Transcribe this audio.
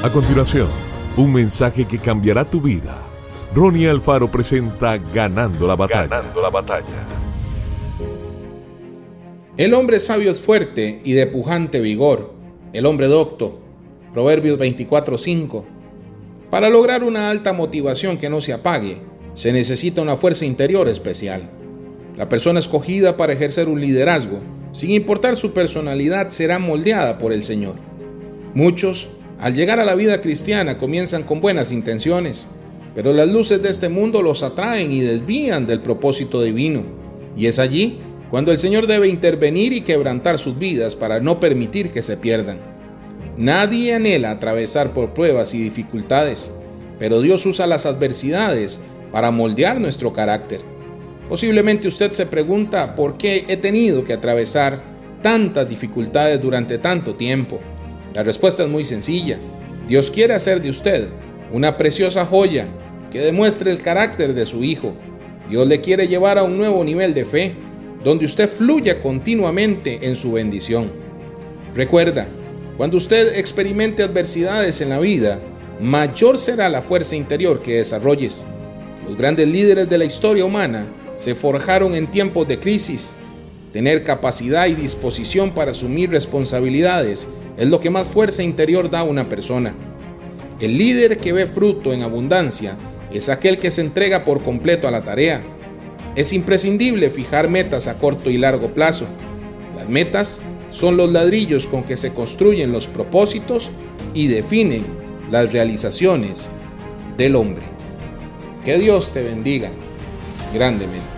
A continuación, un mensaje que cambiará tu vida. Ronnie Alfaro presenta Ganando la batalla. Ganando la batalla. El hombre sabio es fuerte y de pujante vigor. El hombre docto. Proverbios 24:5. Para lograr una alta motivación que no se apague, se necesita una fuerza interior especial. La persona escogida para ejercer un liderazgo, sin importar su personalidad, será moldeada por el Señor. Muchos al llegar a la vida cristiana comienzan con buenas intenciones, pero las luces de este mundo los atraen y desvían del propósito divino. Y es allí cuando el Señor debe intervenir y quebrantar sus vidas para no permitir que se pierdan. Nadie anhela atravesar por pruebas y dificultades, pero Dios usa las adversidades para moldear nuestro carácter. Posiblemente usted se pregunta por qué he tenido que atravesar tantas dificultades durante tanto tiempo. La respuesta es muy sencilla. Dios quiere hacer de usted una preciosa joya que demuestre el carácter de su Hijo. Dios le quiere llevar a un nuevo nivel de fe, donde usted fluya continuamente en su bendición. Recuerda, cuando usted experimente adversidades en la vida, mayor será la fuerza interior que desarrolles. Los grandes líderes de la historia humana se forjaron en tiempos de crisis. Tener capacidad y disposición para asumir responsabilidades es lo que más fuerza interior da a una persona. El líder que ve fruto en abundancia es aquel que se entrega por completo a la tarea. Es imprescindible fijar metas a corto y largo plazo. Las metas son los ladrillos con que se construyen los propósitos y definen las realizaciones del hombre. Que Dios te bendiga grandemente.